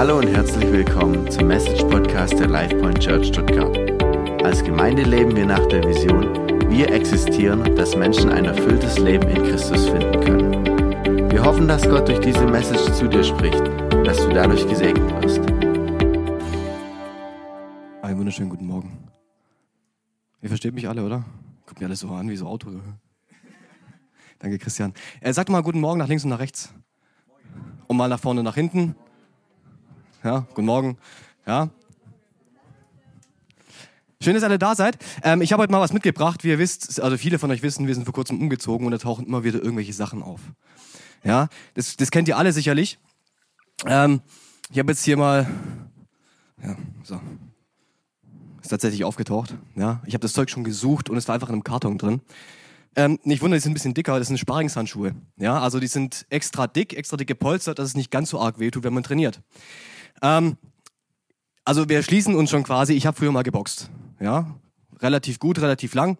Hallo und herzlich willkommen zum Message Podcast der LifePoint Church Stuttgart. Als Gemeinde leben wir nach der Vision, wir existieren, dass Menschen ein erfülltes Leben in Christus finden können. Wir hoffen, dass Gott durch diese Message zu dir spricht und dass du dadurch gesegnet wirst. Einen wunderschönen guten Morgen. Ihr versteht mich alle, oder? Guckt mir alles so an wie so Auto. Danke, Christian. Er sagt mal guten Morgen nach links und nach rechts. Und mal nach vorne und nach hinten. Ja, guten Morgen. Ja. Schön, dass ihr alle da seid. Ähm, ich habe heute mal was mitgebracht. Wie ihr wisst, also viele von euch wissen, wir sind vor kurzem umgezogen und da tauchen immer wieder irgendwelche Sachen auf. Ja, das, das kennt ihr alle sicherlich. Ähm, ich habe jetzt hier mal, ja, so, ist tatsächlich aufgetaucht. Ja, ich habe das Zeug schon gesucht und es war einfach in einem Karton drin. Ähm, nicht wundern, die sind ein bisschen dicker, das sind Sparingshandschuhe. Ja, also die sind extra dick, extra dick gepolstert, dass es nicht ganz so arg wehtut, wenn man trainiert. Ähm, also wir schließen uns schon quasi, ich habe früher mal geboxt. Ja, relativ gut, relativ lang.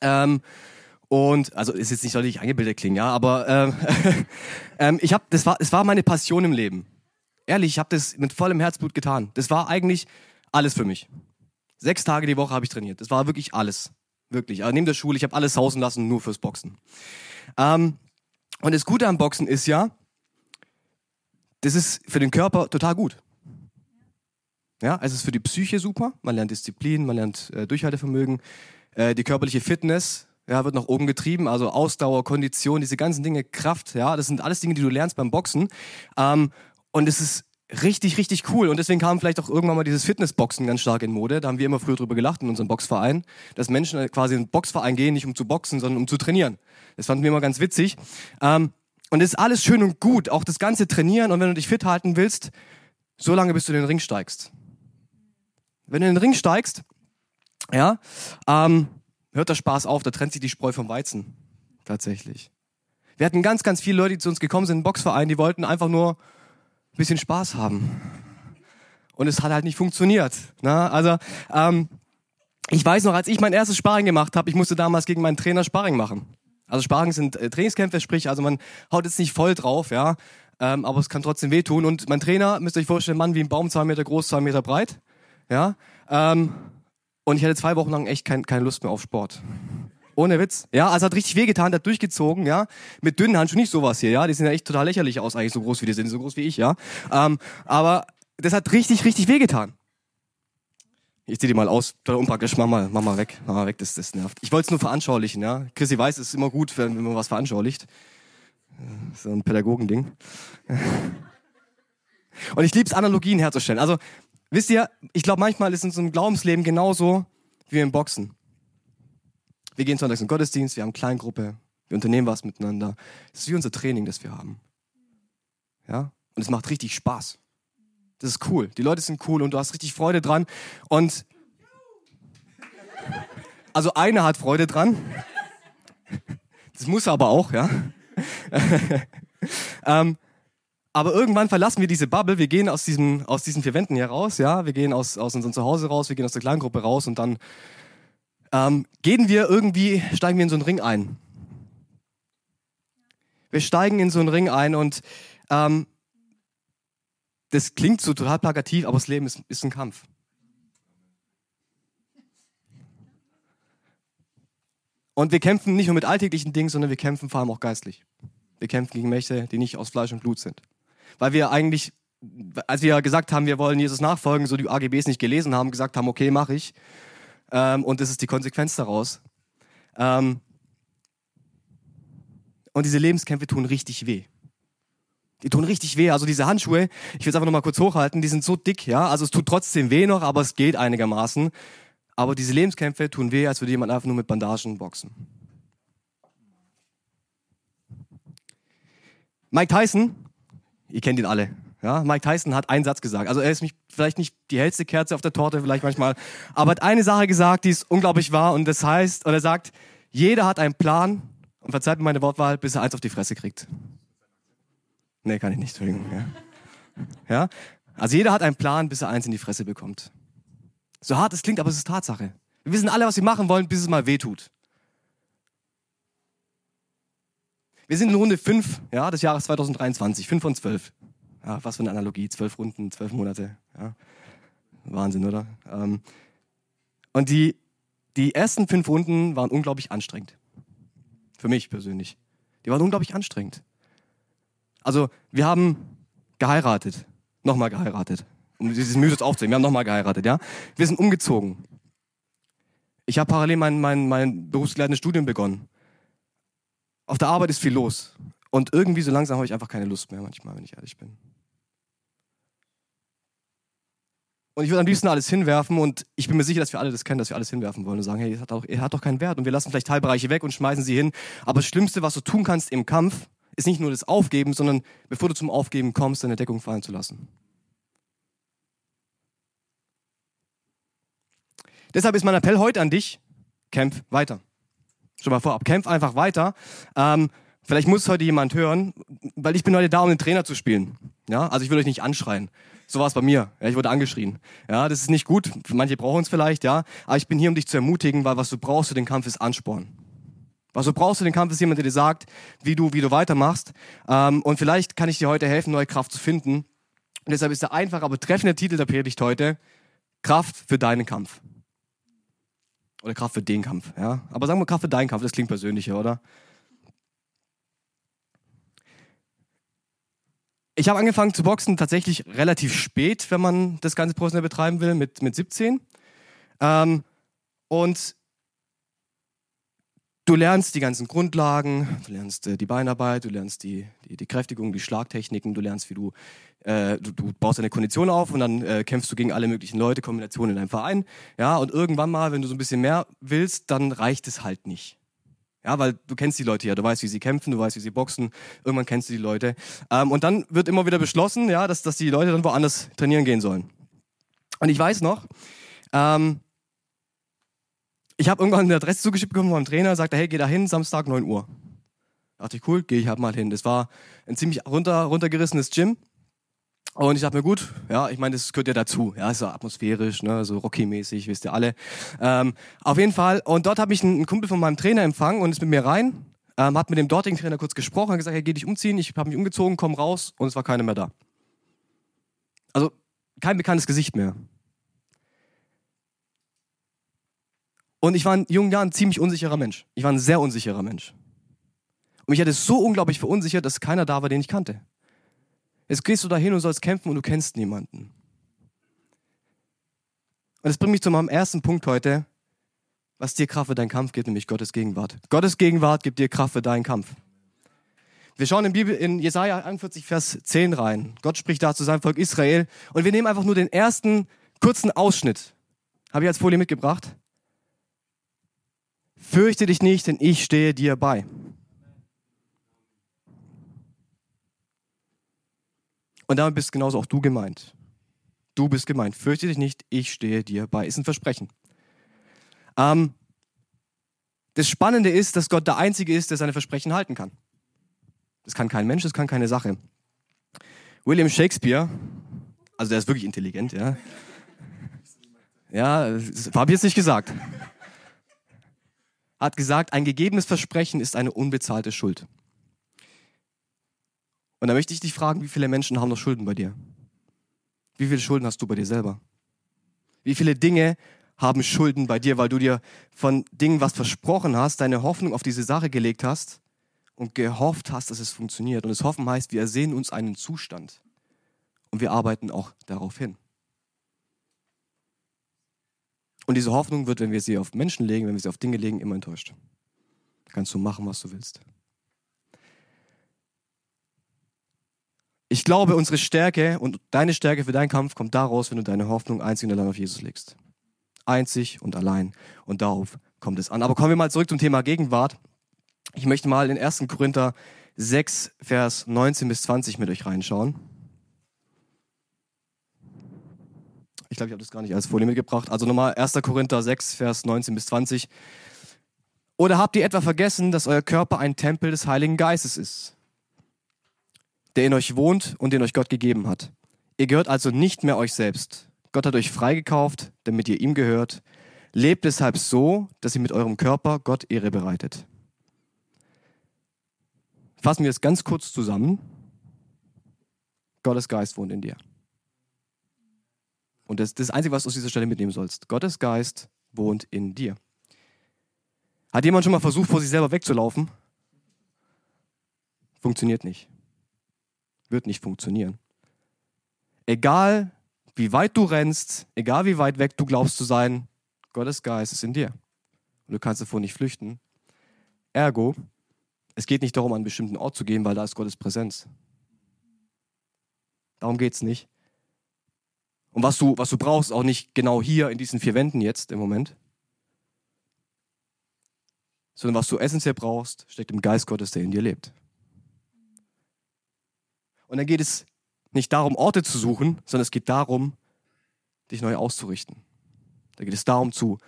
Ähm, und also ist jetzt nicht soll ich angebildet klingen, ja, aber ähm, ähm, ich habe, das war, es war meine Passion im Leben. Ehrlich, ich habe das mit vollem Herzblut getan. Das war eigentlich alles für mich. Sechs Tage die Woche habe ich trainiert. Das war wirklich alles, wirklich. Aber neben der Schule, ich habe alles sausen lassen, nur fürs Boxen. Ähm, und das Gute am Boxen ist ja, das ist für den Körper total gut. Ja, es ist für die Psyche super. Man lernt Disziplin, man lernt äh, Durchhaltevermögen, äh, die körperliche Fitness ja, wird nach oben getrieben, also Ausdauer, Kondition, diese ganzen Dinge, Kraft, ja, das sind alles Dinge, die du lernst beim Boxen. Ähm, und es ist richtig, richtig cool. Und deswegen kam vielleicht auch irgendwann mal dieses Fitnessboxen ganz stark in Mode. Da haben wir immer früher drüber gelacht in unserem Boxverein, dass Menschen quasi in den Boxverein gehen, nicht um zu boxen, sondern um zu trainieren. Das fanden wir immer ganz witzig. Ähm, und es ist alles schön und gut, auch das ganze Trainieren. Und wenn du dich fit halten willst, so lange bis du in den Ring steigst. Wenn du in den Ring steigst, ja, ähm, hört der Spaß auf, da trennt sich die Spreu vom Weizen. Tatsächlich. Wir hatten ganz, ganz viele Leute, die zu uns gekommen sind, im Boxverein, die wollten einfach nur ein bisschen Spaß haben. Und es hat halt nicht funktioniert. Na? Also, ähm, ich weiß noch, als ich mein erstes Sparring gemacht habe, ich musste damals gegen meinen Trainer Sparring machen. Also Sparring sind äh, Trainingskämpfe, sprich, also man haut jetzt nicht voll drauf, ja, ähm, aber es kann trotzdem wehtun. Und mein Trainer, müsst ihr euch vorstellen, Mann wie ein Baum, zwei Meter groß, zwei Meter breit, ja. Ähm, und ich hatte zwei Wochen lang echt kein, keine Lust mehr auf Sport. Ohne Witz. Ja, also hat richtig wehgetan, hat durchgezogen, ja. Mit dünnen Handschuhen nicht sowas hier, ja. Die sehen ja echt total lächerlich aus, eigentlich so groß wie die sind, so groß wie ich, ja. Ähm, aber das hat richtig, richtig wehgetan. Ich zieh die mal aus, total unpraktisch, mach mal, mach mal weg, mach mal weg, das, das nervt. Ich wollte es nur veranschaulichen, ja. Chrissy weiß, es ist immer gut, wenn, wenn man was veranschaulicht. So ein Pädagogending. Und ich liebe es, Analogien herzustellen. Also, wisst ihr, ich glaube, manchmal ist in unserem Glaubensleben genauso wie im Boxen. Wir gehen sonntags in den Gottesdienst, wir haben Kleingruppe, wir unternehmen was miteinander. Das ist wie unser Training, das wir haben. Ja? Und es macht richtig Spaß. Das ist cool. Die Leute sind cool und du hast richtig Freude dran. Und also einer hat Freude dran. Das muss er aber auch, ja. ähm, aber irgendwann verlassen wir diese Bubble, wir gehen aus, diesem, aus diesen vier Wänden hier raus, ja, wir gehen aus, aus unserem Zuhause raus, wir gehen aus der Kleingruppe raus und dann ähm, gehen wir irgendwie, steigen wir in so einen Ring ein. Wir steigen in so einen Ring ein und ähm, das klingt so total plakativ, aber das Leben ist, ist ein Kampf. Und wir kämpfen nicht nur mit alltäglichen Dingen, sondern wir kämpfen vor allem auch geistlich. Wir kämpfen gegen Mächte, die nicht aus Fleisch und Blut sind. Weil wir eigentlich, als wir gesagt haben, wir wollen Jesus nachfolgen, so die AGBs nicht gelesen haben, gesagt haben, okay, mache ich. Ähm, und das ist die Konsequenz daraus. Ähm, und diese Lebenskämpfe tun richtig weh. Die tun richtig weh. Also diese Handschuhe, ich will es einfach noch mal kurz hochhalten, die sind so dick, ja. Also es tut trotzdem weh noch, aber es geht einigermaßen. Aber diese Lebenskämpfe tun weh, als würde jemand einfach nur mit Bandagen boxen. Mike Tyson, ihr kennt ihn alle. Ja, Mike Tyson hat einen Satz gesagt. Also er ist vielleicht nicht die hellste Kerze auf der Torte, vielleicht manchmal, aber hat eine Sache gesagt, die ist unglaublich wahr und das heißt, und er sagt, jeder hat einen Plan und verzeiht mir meine Wortwahl, bis er eins auf die Fresse kriegt. Nee, kann ich nicht, Entschuldigung. Ja. ja? Also jeder hat einen Plan, bis er eins in die Fresse bekommt. So hart es klingt, aber es ist Tatsache. Wir wissen alle, was wir machen wollen, bis es mal wehtut. Wir sind in Runde 5 ja, des Jahres 2023, 5 von 12. Ja, was für eine Analogie, zwölf Runden, zwölf Monate. Ja. Wahnsinn, oder? Ähm, und die, die ersten fünf Runden waren unglaublich anstrengend. Für mich persönlich. Die waren unglaublich anstrengend. Also, wir haben geheiratet. Nochmal geheiratet. Um dieses Mythos aufzunehmen. Wir haben nochmal geheiratet, ja. Wir sind umgezogen. Ich habe parallel mein, mein, mein berufsgeleitendes Studium begonnen. Auf der Arbeit ist viel los. Und irgendwie so langsam habe ich einfach keine Lust mehr manchmal, wenn ich ehrlich bin. Und ich würde am liebsten alles hinwerfen und ich bin mir sicher, dass wir alle das kennen, dass wir alles hinwerfen wollen und sagen, hey, er hat, hat doch keinen Wert und wir lassen vielleicht Teilbereiche weg und schmeißen sie hin. Aber das Schlimmste, was du tun kannst im Kampf, ist nicht nur das Aufgeben, sondern bevor du zum Aufgeben kommst, deine Deckung fallen zu lassen. Deshalb ist mein Appell heute an dich, kämpf weiter. Schon mal vorab, kämpf einfach weiter. Ähm, vielleicht muss heute jemand hören, weil ich bin heute da, um den Trainer zu spielen. Ja, also ich will euch nicht anschreien. So war es bei mir. Ja, ich wurde angeschrien. Ja, das ist nicht gut. Manche brauchen es vielleicht, ja. Aber ich bin hier, um dich zu ermutigen, weil was du brauchst für den Kampf ist Ansporn. Was du brauchst für den Kampf ist jemand, der dir sagt, wie du, wie du weitermachst. Ähm, und vielleicht kann ich dir heute helfen, neue Kraft zu finden. Und deshalb ist der einfache, aber treffende Titel der Predigt heute Kraft für deinen Kampf. Oder Kraft für den Kampf, ja. Aber sagen wir Kraft für deinen Kampf, das klingt persönlicher, oder? Ich habe angefangen zu boxen tatsächlich relativ spät, wenn man das Ganze professionell betreiben will, mit, mit 17. Ähm, und du lernst die ganzen Grundlagen, du lernst äh, die Beinarbeit, du lernst die, die, die, Kräftigung, die Schlagtechniken, du lernst, wie du, äh, du, du, baust deine Kondition auf und dann äh, kämpfst du gegen alle möglichen Leute, Kombinationen in deinem Verein. Ja, und irgendwann mal, wenn du so ein bisschen mehr willst, dann reicht es halt nicht. Ja, weil du kennst die Leute ja, du weißt, wie sie kämpfen, du weißt, wie sie boxen, irgendwann kennst du die Leute. Ähm, und dann wird immer wieder beschlossen, ja, dass, dass die Leute dann woanders trainieren gehen sollen. Und ich weiß noch, ähm, ich habe irgendwann eine Adresse zugeschickt bekommen vom Trainer, sagte, hey, geh da hin, Samstag 9 Uhr. Da dachte ich, cool, gehe ich halt mal hin. Das war ein ziemlich runter, runtergerissenes Gym. Und ich dachte mir, gut, ja, ich meine, das gehört ja dazu. Ja, so atmosphärisch, ne, so Rocky-mäßig, wisst ihr alle. Ähm, auf jeden Fall. Und dort habe ich einen, Kumpel von meinem Trainer empfangen und ist mit mir rein, ähm, hat mit dem dortigen Trainer kurz gesprochen, hat gesagt, hey, geh dich umziehen. Ich habe mich umgezogen, komm raus und es war keiner mehr da. Also kein bekanntes Gesicht mehr. Und ich war in jungen Jahren ein ziemlich unsicherer Mensch. Ich war ein sehr unsicherer Mensch. Und mich hat es so unglaublich verunsichert, dass keiner da war, den ich kannte. Jetzt gehst du dahin und sollst kämpfen und du kennst niemanden. Und das bringt mich zu meinem ersten Punkt heute, was dir Kraft für deinen Kampf gibt, nämlich Gottes Gegenwart. Gottes Gegenwart gibt dir Kraft für deinen Kampf. Wir schauen in Bibel in Jesaja 41, Vers 10 rein. Gott spricht da zu seinem Volk Israel. Und wir nehmen einfach nur den ersten kurzen Ausschnitt. Habe ich als Folie mitgebracht. Fürchte dich nicht, denn ich stehe dir bei. Und damit bist genauso auch du gemeint. Du bist gemeint. Fürchte dich nicht, ich stehe dir bei. Ist ein Versprechen. Ähm, das Spannende ist, dass Gott der Einzige ist, der seine Versprechen halten kann. Das kann kein Mensch, das kann keine Sache. William Shakespeare, also der ist wirklich intelligent, ja. Ja, das habe ich jetzt nicht gesagt. Hat gesagt, ein gegebenes Versprechen ist eine unbezahlte Schuld. Und da möchte ich dich fragen, wie viele Menschen haben noch Schulden bei dir? Wie viele Schulden hast du bei dir selber? Wie viele Dinge haben Schulden bei dir, weil du dir von Dingen was versprochen hast, deine Hoffnung auf diese Sache gelegt hast und gehofft hast, dass es funktioniert. Und das Hoffen heißt, wir ersehen uns einen Zustand und wir arbeiten auch darauf hin. Und diese Hoffnung wird, wenn wir sie auf Menschen legen, wenn wir sie auf Dinge legen, immer enttäuscht. Kannst du machen, was du willst. Ich glaube, unsere Stärke und deine Stärke für deinen Kampf kommt daraus, wenn du deine Hoffnung einzig und allein auf Jesus legst. Einzig und allein. Und darauf kommt es an. Aber kommen wir mal zurück zum Thema Gegenwart. Ich möchte mal in 1. Korinther 6, Vers 19 bis 20 mit euch reinschauen. Ich glaube, ich habe das gar nicht als Folie mitgebracht. Also nochmal 1. Korinther 6, Vers 19 bis 20. Oder habt ihr etwa vergessen, dass euer Körper ein Tempel des Heiligen Geistes ist? der in euch wohnt und den euch Gott gegeben hat. Ihr gehört also nicht mehr euch selbst. Gott hat euch freigekauft, damit ihr ihm gehört. Lebt deshalb so, dass ihr mit eurem Körper Gott Ehre bereitet. Fassen wir es ganz kurz zusammen. Gottes Geist wohnt in dir. Und das, ist das Einzige, was du aus dieser Stelle mitnehmen sollst. Gottes Geist wohnt in dir. Hat jemand schon mal versucht, vor sich selber wegzulaufen? Funktioniert nicht. Wird nicht funktionieren. Egal, wie weit du rennst, egal wie weit weg du glaubst zu sein, Gottes Geist ist in dir. Und du kannst davor nicht flüchten. Ergo, es geht nicht darum, an einen bestimmten Ort zu gehen, weil da ist Gottes Präsenz. Darum geht es nicht. Und was du, was du brauchst, auch nicht genau hier in diesen vier Wänden jetzt im Moment, sondern was du essentiell brauchst, steckt im Geist Gottes, der in dir lebt. Und dann geht es nicht darum, Orte zu suchen, sondern es geht darum, dich neu auszurichten. Da geht es darum, zu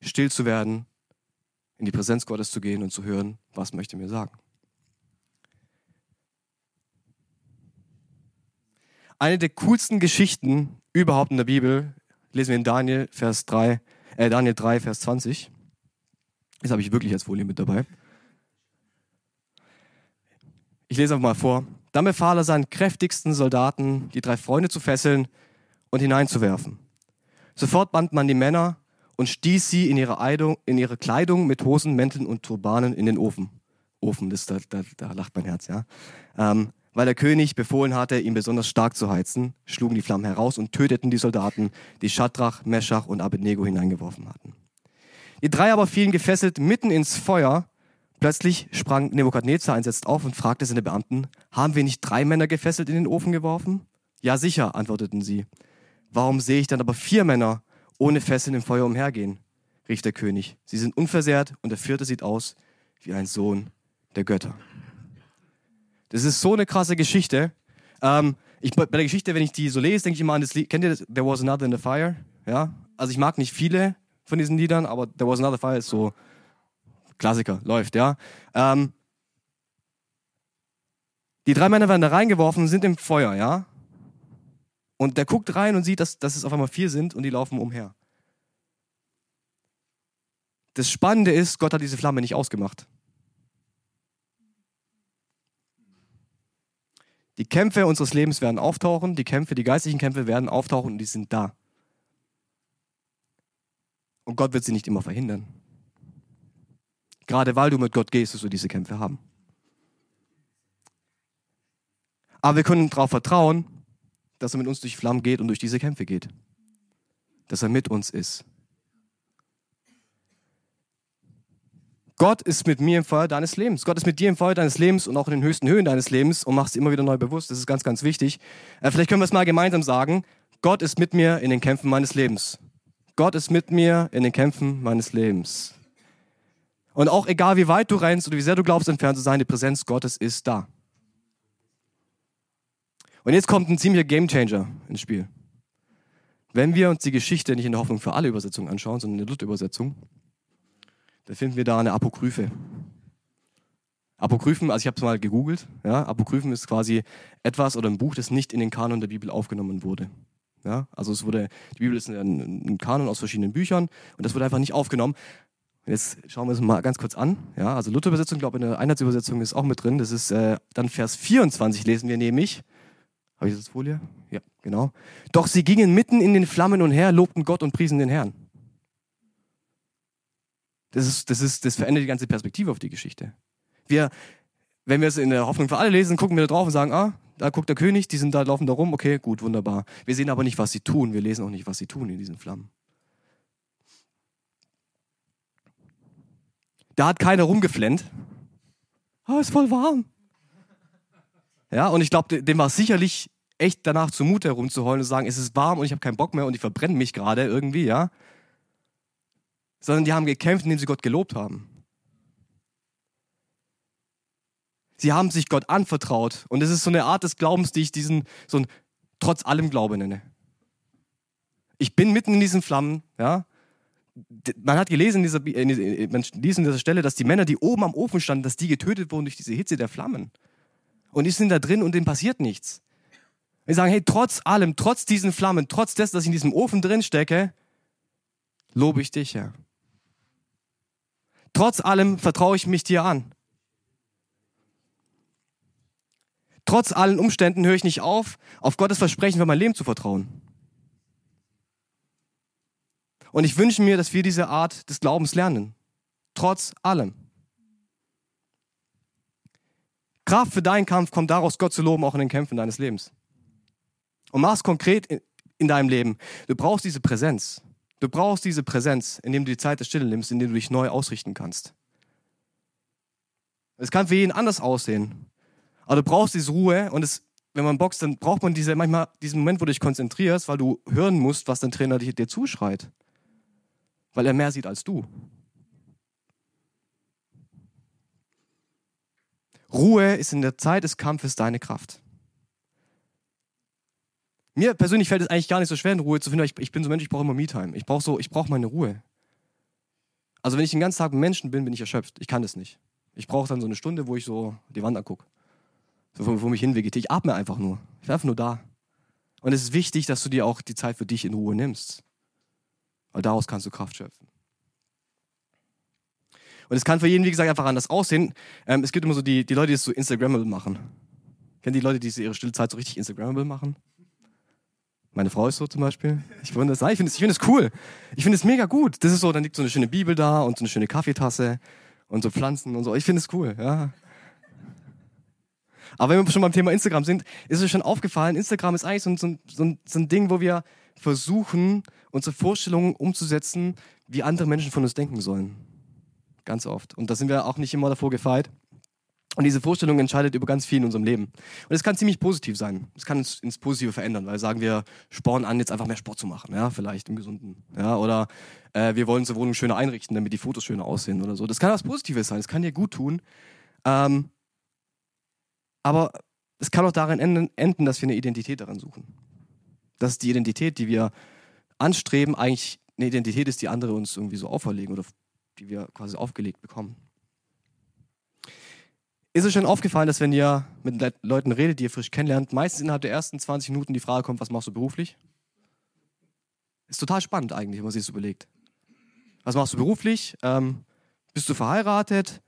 still zu werden, in die Präsenz Gottes zu gehen und zu hören, was möchte mir sagen. Eine der coolsten Geschichten überhaupt in der Bibel lesen wir in Daniel, Vers 3, äh, Daniel 3, Vers 20. Das habe ich wirklich als Folie mit dabei. Ich lese einfach mal vor. Dann befahl er seinen kräftigsten Soldaten, die drei Freunde zu fesseln und hineinzuwerfen. Sofort band man die Männer und stieß sie in ihre, Eidung, in ihre Kleidung mit Hosen, Mänteln und Turbanen in den Ofen. Ofen, das, da, da, da lacht mein Herz, ja. Ähm, weil der König befohlen hatte, ihn besonders stark zu heizen, schlugen die Flammen heraus und töteten die Soldaten, die Schadrach, Meschach und Abednego hineingeworfen hatten. Die drei aber fielen gefesselt mitten ins Feuer. Plötzlich sprang Nebukadnezar entsetzt auf und fragte seine Beamten, haben wir nicht drei Männer gefesselt in den Ofen geworfen? Ja, sicher, antworteten sie. Warum sehe ich dann aber vier Männer ohne Fesseln im Feuer umhergehen? rief der König. Sie sind unversehrt und der vierte sieht aus wie ein Sohn der Götter. Das ist so eine krasse Geschichte. Ähm, ich, bei der Geschichte, wenn ich die so lese, denke ich immer an das Lied. Kennt ihr das? There was another in the fire? Ja. Also ich mag nicht viele von diesen Liedern, aber There was another fire ist so Klassiker, läuft, ja. Ähm, die drei Männer werden da reingeworfen, sind im Feuer, ja. Und der guckt rein und sieht, dass, dass es auf einmal vier sind und die laufen umher. Das Spannende ist, Gott hat diese Flamme nicht ausgemacht. Die Kämpfe unseres Lebens werden auftauchen, die Kämpfe, die geistlichen Kämpfe werden auftauchen und die sind da. Und Gott wird sie nicht immer verhindern. Gerade weil du mit Gott gehst, wirst du diese Kämpfe haben. Aber wir können darauf vertrauen, dass er mit uns durch Flammen geht und durch diese Kämpfe geht. Dass er mit uns ist. Gott ist mit mir im Feuer deines Lebens. Gott ist mit dir im Feuer deines Lebens und auch in den höchsten Höhen deines Lebens und machst immer wieder neu bewusst. Das ist ganz, ganz wichtig. Äh, vielleicht können wir es mal gemeinsam sagen. Gott ist mit mir in den Kämpfen meines Lebens. Gott ist mit mir in den Kämpfen meines Lebens. Und auch egal, wie weit du rennst oder wie sehr du glaubst, entfernt zu sein, die Präsenz Gottes ist da. Und jetzt kommt ein ziemlicher Gamechanger ins Spiel. Wenn wir uns die Geschichte nicht in der Hoffnung für alle Übersetzungen anschauen, sondern in der Luther-Übersetzung, da finden wir da eine Apokryphe. Apokryphen, also ich habe es mal gegoogelt, ja, Apokryphen ist quasi etwas oder ein Buch, das nicht in den Kanon der Bibel aufgenommen wurde. Ja, also es wurde, die Bibel ist ein, ein Kanon aus verschiedenen Büchern und das wurde einfach nicht aufgenommen. Jetzt schauen wir uns mal ganz kurz an. Ja, also Luther-Übersetzung, glaube ich, in der Einheitsübersetzung ist auch mit drin. Das ist äh, dann Vers 24 lesen wir nämlich. Habe ich das Folie? Ja, genau. Doch sie gingen mitten in den Flammen und her, lobten Gott und priesen den Herrn. Das, ist, das, ist, das verändert die ganze Perspektive auf die Geschichte. Wir, wenn wir es in der Hoffnung für alle lesen, gucken wir da drauf und sagen, ah, da guckt der König, die sind da, laufen da rum, okay, gut, wunderbar. Wir sehen aber nicht, was sie tun. Wir lesen auch nicht, was sie tun in diesen Flammen. Da hat keiner rumgeflennt. Ah, ist voll warm. Ja, und ich glaube, dem war sicherlich echt danach zumute herumzuheulen und zu sagen, es ist warm und ich habe keinen Bock mehr und ich verbrenne mich gerade irgendwie, ja sondern die haben gekämpft, indem sie Gott gelobt haben. Sie haben sich Gott anvertraut. Und das ist so eine Art des Glaubens, die ich diesen, so ein trotz allem Glaube nenne. Ich bin mitten in diesen Flammen, ja. Man hat gelesen in dieser, man liest in dieser Stelle, dass die Männer, die oben am Ofen standen, dass die getötet wurden durch diese Hitze der Flammen. Und die sind da drin und denen passiert nichts. Wir sagen, hey, trotz allem, trotz diesen Flammen, trotz dessen, dass ich in diesem Ofen drin stecke, lobe ich dich, Herr. Trotz allem vertraue ich mich dir an. Trotz allen Umständen höre ich nicht auf, auf Gottes Versprechen für mein Leben zu vertrauen. Und ich wünsche mir, dass wir diese Art des Glaubens lernen. Trotz allem. Kraft für deinen Kampf kommt daraus, Gott zu loben, auch in den Kämpfen deines Lebens. Und mach es konkret in, in deinem Leben. Du brauchst diese Präsenz. Du brauchst diese Präsenz, indem du die Zeit der Stille nimmst, indem du dich neu ausrichten kannst. Es kann für jeden anders aussehen. Aber du brauchst diese Ruhe und es, wenn man boxt, dann braucht man diese, manchmal diesen Moment, wo du dich konzentrierst, weil du hören musst, was dein Trainer dir, dir zuschreit. Weil er mehr sieht als du. Ruhe ist in der Zeit des Kampfes deine Kraft. Mir persönlich fällt es eigentlich gar nicht so schwer, in Ruhe zu finden, weil ich, ich bin so ein Mensch, ich brauche immer Me-Time. Ich brauche so, ich brauche meine Ruhe. Also wenn ich den ganzen Tag mit Menschen bin, bin ich erschöpft. Ich kann das nicht. Ich brauche dann so eine Stunde, wo ich so die Wand angucke. So, wo, wo mich hinvegetiere. Ich atme einfach nur. Ich einfach nur da. Und es ist wichtig, dass du dir auch die Zeit für dich in Ruhe nimmst. Weil daraus kannst du Kraft schöpfen. Und es kann für jeden, wie gesagt, einfach anders aussehen. Ähm, es gibt immer so die, die Leute, die es so Instagrammable machen. Kennen die Leute, die ihre stille Zeit so richtig Instagrammable machen? Meine Frau ist so zum Beispiel. Ich finde das, ich finde es, ich cool. Ich finde es mega gut. Das ist so, dann liegt so eine schöne Bibel da und so eine schöne Kaffeetasse und so Pflanzen und so. Ich finde es cool, ja. Aber wenn wir schon beim Thema Instagram sind, ist es schon aufgefallen, Instagram ist eigentlich so, so, so, so ein Ding, wo wir versuchen, unsere Vorstellungen umzusetzen, wie andere Menschen von uns denken sollen. Ganz oft. Und da sind wir auch nicht immer davor gefeit. Und diese Vorstellung entscheidet über ganz viel in unserem Leben. Und es kann ziemlich positiv sein. Es kann uns ins Positive verändern, weil sagen wir, sporn an, jetzt einfach mehr Sport zu machen, ja, vielleicht im Gesunden. Ja, oder äh, wir wollen unsere Wohnung schöner einrichten, damit die Fotos schöner aussehen oder so. Das kann was Positives sein, es kann dir gut tun. Ähm, aber es kann auch darin enden, dass wir eine Identität darin suchen. Dass die Identität, die wir anstreben, eigentlich eine Identität ist, die andere uns irgendwie so auferlegen oder die wir quasi aufgelegt bekommen. Ist es schon aufgefallen, dass wenn ihr mit Leuten redet, die ihr frisch kennenlernt, meistens innerhalb der ersten 20 Minuten die Frage kommt, was machst du beruflich? Ist total spannend eigentlich, wenn man sich das überlegt. Was machst du beruflich? Ähm, bist du verheiratet?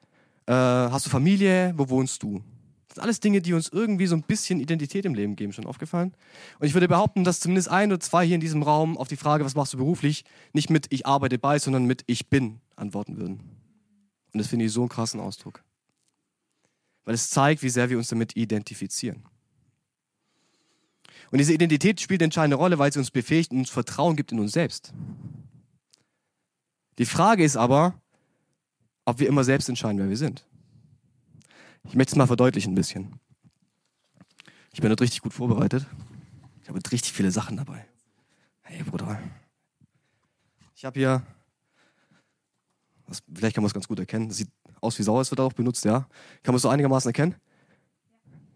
Äh, hast du Familie? Wo wohnst du? Das sind alles Dinge, die uns irgendwie so ein bisschen Identität im Leben geben. Schon aufgefallen? Und ich würde behaupten, dass zumindest ein oder zwei hier in diesem Raum auf die Frage, was machst du beruflich, nicht mit ich arbeite bei, sondern mit ich bin antworten würden. Und das finde ich so einen krassen Ausdruck weil es zeigt, wie sehr wir uns damit identifizieren. Und diese Identität spielt eine entscheidende Rolle, weil sie uns befähigt und uns Vertrauen gibt in uns selbst. Die Frage ist aber, ob wir immer selbst entscheiden, wer wir sind. Ich möchte es mal verdeutlichen ein bisschen. Ich bin heute richtig gut vorbereitet. Ich habe richtig viele Sachen dabei. Hey, Bruder. Ich habe hier, vielleicht kann man es ganz gut erkennen, sieht aus wie Sauer, es wird auch benutzt, ja. Kann man es so einigermaßen erkennen?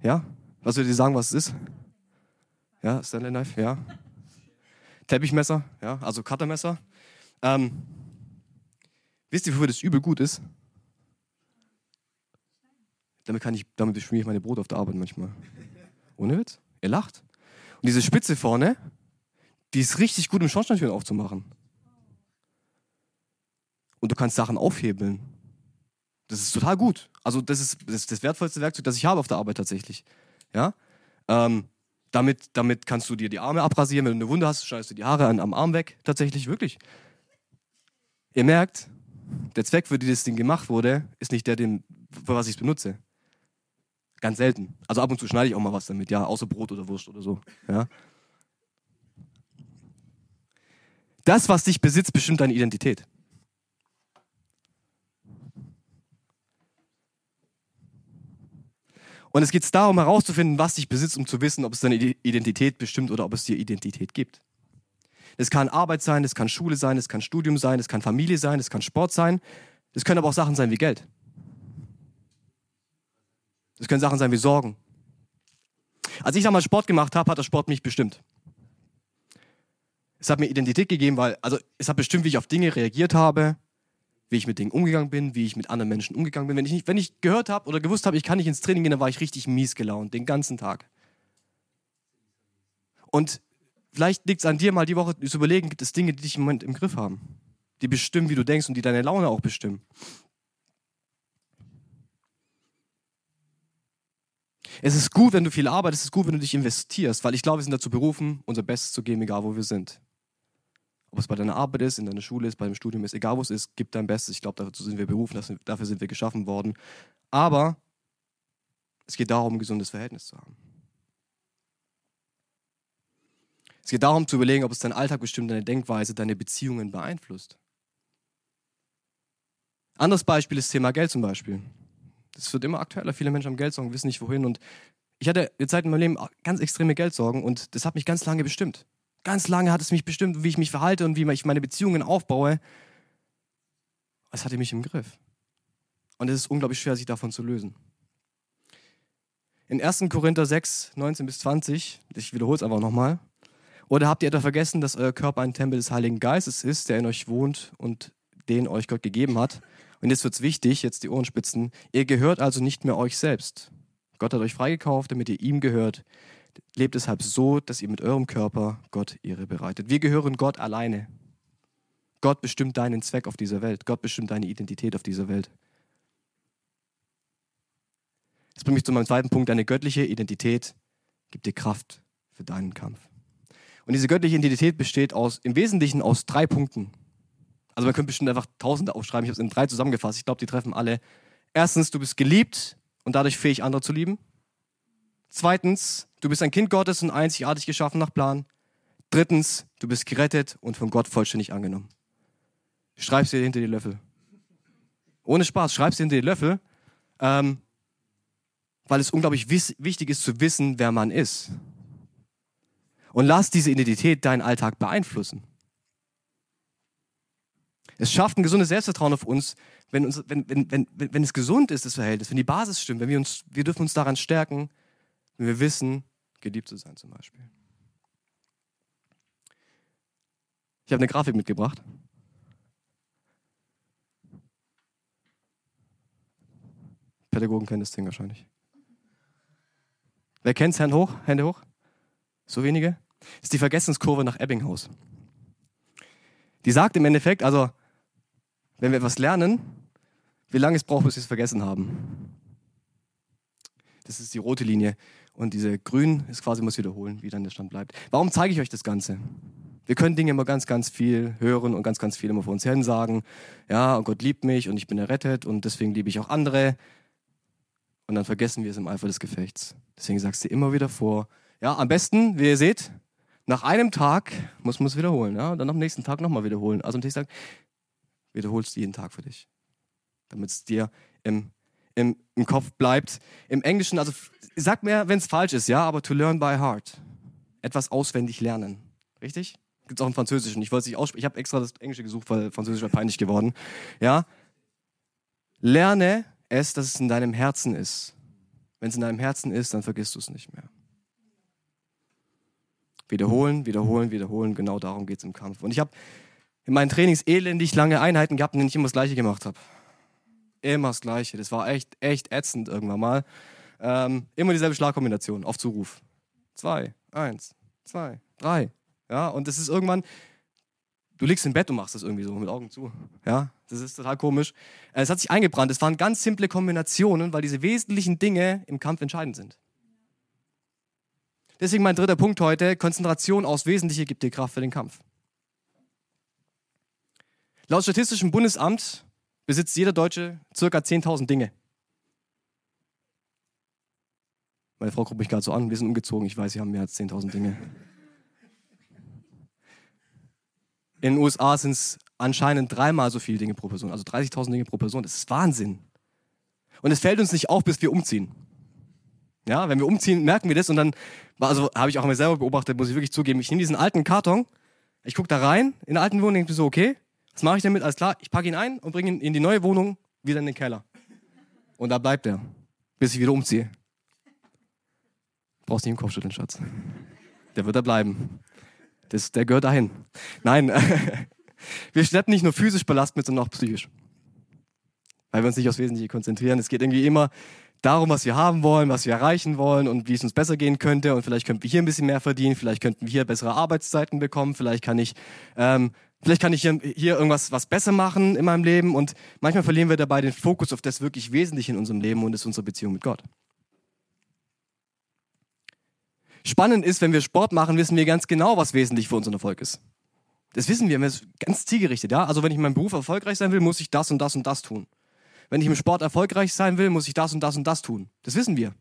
Ja? Was würdet ihr sagen, was es ist? Ja, Stanley Knife, ja. Teppichmesser, ja, also Cuttermesser. Ähm, wisst ihr, wofür das übel gut ist? Damit kann ich, damit beschmiere ich meine Brot auf der Arbeit manchmal. Ohne Witz? Ihr lacht. Und diese Spitze vorne, die ist richtig gut, um Schornsteinschön aufzumachen. Und du kannst Sachen aufhebeln. Das ist total gut. Also das ist das, das wertvollste Werkzeug, das ich habe auf der Arbeit tatsächlich. Ja? Ähm, damit, damit kannst du dir die Arme abrasieren. Wenn du eine Wunde hast, schneidest du die Haare an, am Arm weg. Tatsächlich, wirklich. Ihr merkt, der Zweck, für den das Ding gemacht wurde, ist nicht der, den, für was ich es benutze. Ganz selten. Also ab und zu schneide ich auch mal was damit, ja, außer Brot oder Wurst oder so. Ja. Das, was dich besitzt, bestimmt deine Identität. Und es geht darum, herauszufinden, was dich besitzt, um zu wissen, ob es deine Identität bestimmt oder ob es dir Identität gibt. Das kann Arbeit sein, das kann Schule sein, das kann Studium sein, das kann Familie sein, das kann Sport sein. Das können aber auch Sachen sein wie Geld. Das können Sachen sein wie Sorgen. Als ich damals Sport gemacht habe, hat der Sport mich bestimmt. Es hat mir Identität gegeben, weil, also es hat bestimmt, wie ich auf Dinge reagiert habe, wie ich mit Dingen umgegangen bin, wie ich mit anderen Menschen umgegangen bin. Wenn ich, nicht, wenn ich gehört habe oder gewusst habe, ich kann nicht ins Training gehen, dann war ich richtig mies gelaunt, den ganzen Tag. Und vielleicht liegt es an dir, mal die Woche zu überlegen, gibt es Dinge, die dich im Moment im Griff haben, die bestimmen, wie du denkst und die deine Laune auch bestimmen. Es ist gut, wenn du viel arbeitest, es ist gut, wenn du dich investierst, weil ich glaube, wir sind dazu berufen, unser Bestes zu geben, egal wo wir sind. Ob es bei deiner Arbeit ist, in deiner Schule ist, bei dem Studium ist, egal wo es ist, gib dein Bestes. Ich glaube, dazu sind wir berufen, dafür sind wir geschaffen worden. Aber es geht darum, ein gesundes Verhältnis zu haben. Es geht darum zu überlegen, ob es dein Alltag bestimmt, deine Denkweise, deine Beziehungen beeinflusst. Anderes Beispiel ist das Thema Geld zum Beispiel. Das wird immer aktueller. Viele Menschen haben Geldsorgen, wissen nicht wohin. Und ich hatte eine Zeit in meinem Leben ganz extreme Geldsorgen und das hat mich ganz lange bestimmt. Ganz lange hat es mich bestimmt, wie ich mich verhalte und wie ich meine Beziehungen aufbaue. Es hatte mich im Griff. Und es ist unglaublich schwer, sich davon zu lösen. In 1. Korinther 6, 19 bis 20, ich wiederhole es einfach nochmal. Oder habt ihr etwa vergessen, dass euer Körper ein Tempel des Heiligen Geistes ist, der in euch wohnt und den euch Gott gegeben hat? Und jetzt wird es wichtig, jetzt die Ohrenspitzen. Ihr gehört also nicht mehr euch selbst. Gott hat euch freigekauft, damit ihr ihm gehört. Lebt deshalb so, dass ihr mit eurem Körper Gott Ehre bereitet. Wir gehören Gott alleine. Gott bestimmt deinen Zweck auf dieser Welt. Gott bestimmt deine Identität auf dieser Welt. Das bringt mich zu meinem zweiten Punkt. Deine göttliche Identität gibt dir Kraft für deinen Kampf. Und diese göttliche Identität besteht aus, im Wesentlichen aus drei Punkten. Also man könnte bestimmt einfach Tausende aufschreiben. Ich habe es in drei zusammengefasst. Ich glaube, die treffen alle. Erstens, du bist geliebt und dadurch fähig, andere zu lieben. Zweitens, du bist ein Kind Gottes und einzigartig geschaffen nach Plan. Drittens, du bist gerettet und von Gott vollständig angenommen. Schreib dir hinter die Löffel. Ohne Spaß, schreib dir hinter die Löffel, ähm, weil es unglaublich wichtig ist zu wissen, wer man ist. Und lass diese Identität deinen Alltag beeinflussen. Es schafft ein gesundes Selbstvertrauen auf uns, wenn, uns, wenn, wenn, wenn, wenn es gesund ist, das Verhältnis, wenn die Basis stimmt, wenn wir uns, wir dürfen uns daran stärken, wenn wir wissen, geliebt zu sein zum Beispiel. Ich habe eine Grafik mitgebracht. Pädagogen kennen das Ding wahrscheinlich. Wer kennt es? Hände hoch, Hände hoch. So wenige? Das ist die Vergessenskurve nach Ebbinghaus. Die sagt im Endeffekt, also wenn wir etwas lernen, wie lange es braucht, bis wir es vergessen haben. Das ist die rote Linie. Und diese grün ist quasi, muss wiederholen, wie dann der Stand bleibt. Warum zeige ich euch das Ganze? Wir können Dinge immer ganz, ganz viel hören und ganz, ganz viel immer vor uns hin sagen. Ja, und Gott liebt mich und ich bin errettet und deswegen liebe ich auch andere. Und dann vergessen wir es im Eifer des Gefechts. Deswegen sagst du immer wieder vor. Ja, am besten, wie ihr seht, nach einem Tag muss man es wiederholen. Ja, und dann am nächsten Tag nochmal wiederholen. Also am nächsten Tag, wiederholst du jeden Tag für dich, damit es dir im, im, im Kopf bleibt. Im Englischen, also sag mir, wenn es falsch ist, ja, aber to learn by heart. Etwas auswendig lernen. Richtig? Gibt es auch im Französischen. Ich wollte es nicht aussprechen. Ich habe extra das Englische gesucht, weil Französisch war peinlich geworden. Ja? Lerne es, dass es in deinem Herzen ist. Wenn es in deinem Herzen ist, dann vergisst du es nicht mehr. Wiederholen, wiederholen, wiederholen. Genau darum geht es im Kampf. Und ich habe in meinen Trainings elendig lange Einheiten gehabt, in denen ich immer das Gleiche gemacht habe. Immer das Gleiche. Das war echt, echt ätzend irgendwann mal. Ähm, immer dieselbe Schlagkombination auf Zuruf. Zwei, eins, zwei, drei. Ja, und das ist irgendwann, du liegst im Bett und machst das irgendwie so mit Augen zu. Ja, das ist total komisch. Es hat sich eingebrannt. Es waren ganz simple Kombinationen, weil diese wesentlichen Dinge im Kampf entscheidend sind. Deswegen mein dritter Punkt heute: Konzentration aufs Wesentliche gibt dir Kraft für den Kampf. Laut Statistischem Bundesamt besitzt jeder Deutsche circa 10.000 Dinge. Meine Frau guckt mich gerade so an, wir sind umgezogen, ich weiß, sie haben mehr als 10.000 Dinge. In den USA sind es anscheinend dreimal so viele Dinge pro Person, also 30.000 Dinge pro Person. Das ist Wahnsinn. Und es fällt uns nicht auf, bis wir umziehen. Ja, wenn wir umziehen, merken wir das und dann, also habe ich auch mal selber beobachtet, muss ich wirklich zugeben, ich nehme diesen alten Karton, ich gucke da rein, in der alten Wohnung, denke mir so, okay, was mache ich damit? Alles klar, ich packe ihn ein und bringe ihn in die neue Wohnung wieder in den Keller. Und da bleibt er, bis ich wieder umziehe. Brauchst nicht im Kopf schütteln, Schatz. Der wird da bleiben. Das, der gehört dahin. Nein, wir schleppen nicht nur physisch Ballast mit, sondern auch psychisch. Weil wir uns nicht aufs Wesentliche konzentrieren. Es geht irgendwie immer darum, was wir haben wollen, was wir erreichen wollen und wie es uns besser gehen könnte. Und vielleicht könnten wir hier ein bisschen mehr verdienen, vielleicht könnten wir hier bessere Arbeitszeiten bekommen, vielleicht kann ich ähm, Vielleicht kann ich hier, hier irgendwas was besser machen in meinem Leben und manchmal verlieren wir dabei den Fokus auf das wirklich Wesentliche in unserem Leben und das ist unsere Beziehung mit Gott. Spannend ist, wenn wir Sport machen, wissen wir ganz genau, was wesentlich für unseren Erfolg ist. Das wissen wir, wir sind ganz zielgerichtet, ja. Also wenn ich in meinem Beruf erfolgreich sein will, muss ich das und das und das tun. Wenn ich im Sport erfolgreich sein will, muss ich das und das und das tun. Das wissen wir.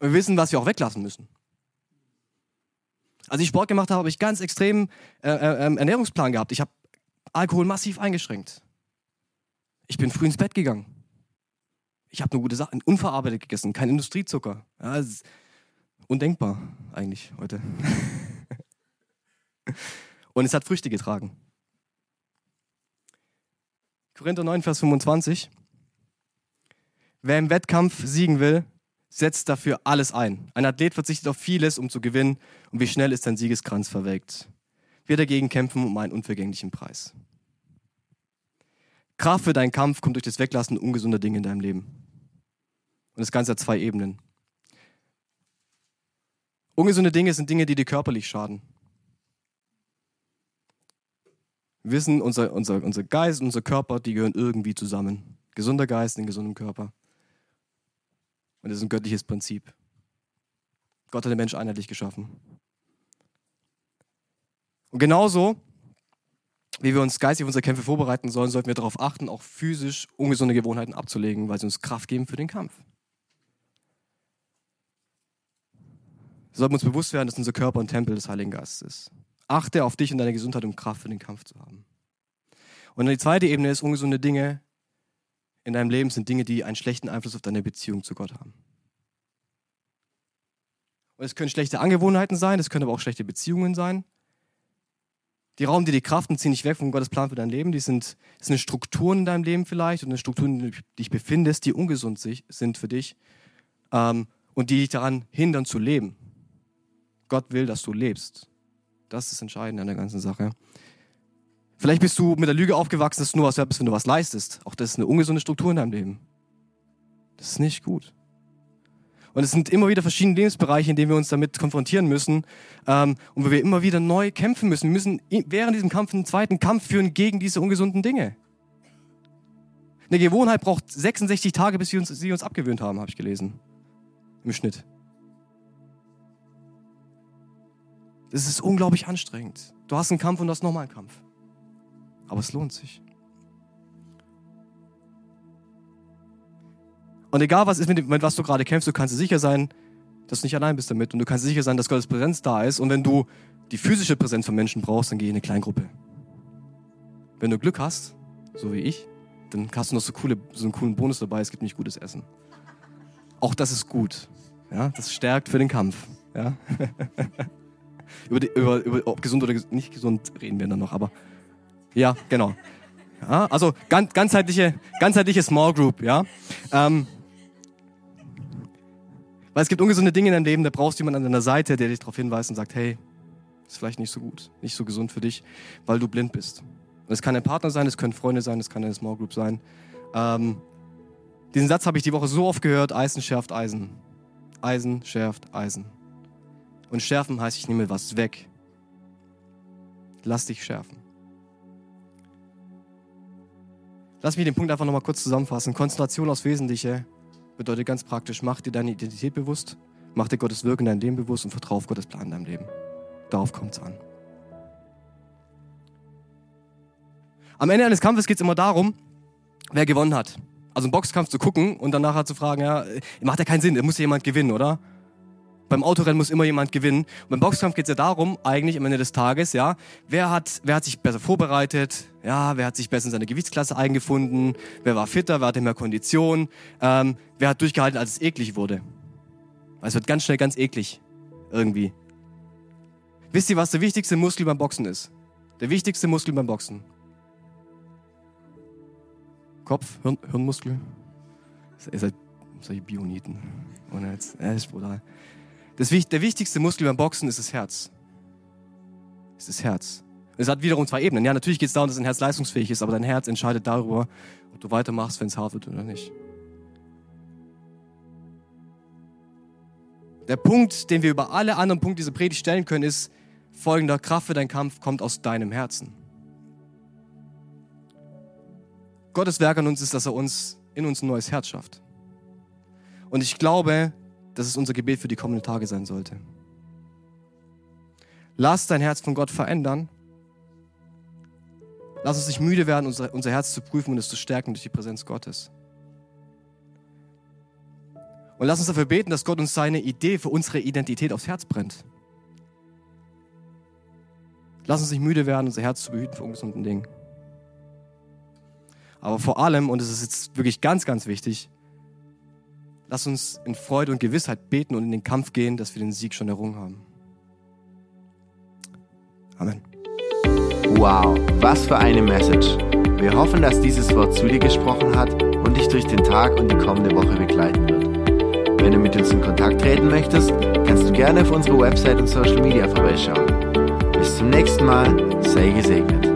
Und wir wissen, was wir auch weglassen müssen. Als ich Sport gemacht habe, habe ich ganz extrem äh, äh, ähm, Ernährungsplan gehabt. Ich habe Alkohol massiv eingeschränkt. Ich bin früh ins Bett gegangen. Ich habe nur gute Sachen, unverarbeitet gegessen, kein Industriezucker. Ja, undenkbar eigentlich heute. Und es hat Früchte getragen. Korinther 9, Vers 25. Wer im Wettkampf siegen will, setzt dafür alles ein. Ein Athlet verzichtet auf vieles, um zu gewinnen. Und wie schnell ist sein Siegeskranz verwelkt? Wir dagegen kämpfen um einen unvergänglichen Preis. Kraft für deinen Kampf kommt durch das Weglassen ungesunder Dinge in deinem Leben. Und das Ganze hat zwei Ebenen. Ungesunde Dinge sind Dinge, die dir körperlich schaden. Wir wissen, unser, unser, unser Geist und unser Körper, die gehören irgendwie zusammen. Gesunder Geist in gesundem Körper. Und das ist ein göttliches Prinzip. Gott hat den Mensch einheitlich geschaffen. Und genauso, wie wir uns geistig auf unsere Kämpfe vorbereiten sollen, sollten wir darauf achten, auch physisch ungesunde Gewohnheiten abzulegen, weil sie uns Kraft geben für den Kampf. Wir sollten uns bewusst werden, dass unser Körper ein Tempel des Heiligen Geistes ist. Achte auf dich und deine Gesundheit, um Kraft für den Kampf zu haben. Und die zweite Ebene ist, ungesunde Dinge in deinem Leben sind Dinge, die einen schlechten Einfluss auf deine Beziehung zu Gott haben. Und es können schlechte Angewohnheiten sein, es können aber auch schlechte Beziehungen sein. Die rauben dir die Kraft und ziehen dich weg von Gottes Plan für dein Leben. Die sind, das sind Strukturen in deinem Leben vielleicht und Strukturen, in du dich befindest, die ungesund sind für dich ähm, und die dich daran hindern zu leben. Gott will, dass du lebst. Das ist das Entscheidende an der ganzen Sache. Vielleicht bist du mit der Lüge aufgewachsen, dass du nur was wert bist, wenn du was leistest. Auch das ist eine ungesunde Struktur in deinem Leben. Das ist nicht gut. Und es sind immer wieder verschiedene Lebensbereiche, in denen wir uns damit konfrontieren müssen ähm, und wo wir immer wieder neu kämpfen müssen. Wir müssen während diesem Kampf einen zweiten Kampf führen gegen diese ungesunden Dinge. Eine Gewohnheit braucht 66 Tage, bis sie uns, sie uns abgewöhnt haben, habe ich gelesen. Im Schnitt. Das ist unglaublich anstrengend. Du hast einen Kampf und du hast nochmal einen Kampf. Aber es lohnt sich. Und egal was ist, mit, mit was du gerade kämpfst, du kannst dir sicher sein, dass du nicht allein bist damit. Und du kannst dir sicher sein, dass Gottes Präsenz da ist. Und wenn du die physische Präsenz von Menschen brauchst, dann geh in eine Kleingruppe. Wenn du Glück hast, so wie ich, dann hast du noch so, coole, so einen coolen Bonus dabei, es gibt nicht gutes Essen. Auch das ist gut. Ja, das stärkt für den Kampf. Ja? über, die, über, über, ob gesund oder nicht gesund reden wir dann noch, aber ja, genau. Ja, also ganz, ganzheitliche, ganzheitliche Small Group, ja. Ähm, weil es gibt ungesunde Dinge in deinem Leben, da brauchst du jemanden an deiner Seite, der dich darauf hinweist und sagt, hey, ist vielleicht nicht so gut, nicht so gesund für dich, weil du blind bist. Und es kann ein Partner sein, es können Freunde sein, es kann eine Small Group sein. Ähm, diesen Satz habe ich die Woche so oft gehört, Eisen schärft Eisen. Eisen schärft Eisen. Und schärfen heißt, ich nehme was weg. Lass dich schärfen. Lass mich den Punkt einfach nochmal kurz zusammenfassen. Konzentration aufs Wesentliche bedeutet ganz praktisch, mach dir deine Identität bewusst, mach dir Gottes Wirken in deinem Leben bewusst und vertraue auf Gottes Plan in deinem Leben. Darauf kommt es an. Am Ende eines Kampfes geht es immer darum, wer gewonnen hat. Also einen Boxkampf zu gucken und dann nachher zu fragen, ja, macht ja keinen Sinn, da muss ja jemand gewinnen, oder? Beim Autorennen muss immer jemand gewinnen. Und beim Boxkampf geht es ja darum, eigentlich am Ende des Tages, ja, wer hat, wer hat sich besser vorbereitet, ja, wer hat sich besser in seine Gewichtsklasse eingefunden, wer war fitter, wer hatte mehr Kondition, ähm, wer hat durchgehalten, als es eklig wurde. Es wird ganz schnell ganz eklig. Irgendwie. Wisst ihr, was der wichtigste Muskel beim Boxen ist? Der wichtigste Muskel beim Boxen. Kopf, Hirn, Hirnmuskel. Ihr seid solche Bioniten. Und jetzt, er ist brutal. Das, der wichtigste Muskel beim Boxen ist das Herz. Ist das Herz. Es hat wiederum zwei Ebenen. Ja, natürlich geht es darum, dass dein Herz leistungsfähig ist, aber dein Herz entscheidet darüber, ob du weitermachst, wenn es hart wird oder nicht. Der Punkt, den wir über alle anderen Punkte dieser Predigt stellen können, ist folgender: Kraft für deinen Kampf kommt aus deinem Herzen. Gottes Werk an uns ist, dass er uns in uns ein neues Herz schafft. Und ich glaube, dass es unser Gebet für die kommenden Tage sein sollte. Lass dein Herz von Gott verändern. Lass uns nicht müde werden, unser, unser Herz zu prüfen und es zu stärken durch die Präsenz Gottes. Und lass uns dafür beten, dass Gott uns seine Idee für unsere Identität aufs Herz brennt. Lass uns nicht müde werden, unser Herz zu behüten vor ungesunden Dingen. Aber vor allem, und es ist jetzt wirklich ganz, ganz wichtig, lass uns in Freude und Gewissheit beten und in den Kampf gehen, dass wir den Sieg schon errungen haben. Amen. Wow, was für eine Message. Wir hoffen, dass dieses Wort zu dir gesprochen hat und dich durch den Tag und die kommende Woche begleiten wird. Wenn du mit uns in Kontakt treten möchtest, kannst du gerne auf unsere Website und Social Media vorbeischauen. Bis zum nächsten Mal, sei gesegnet.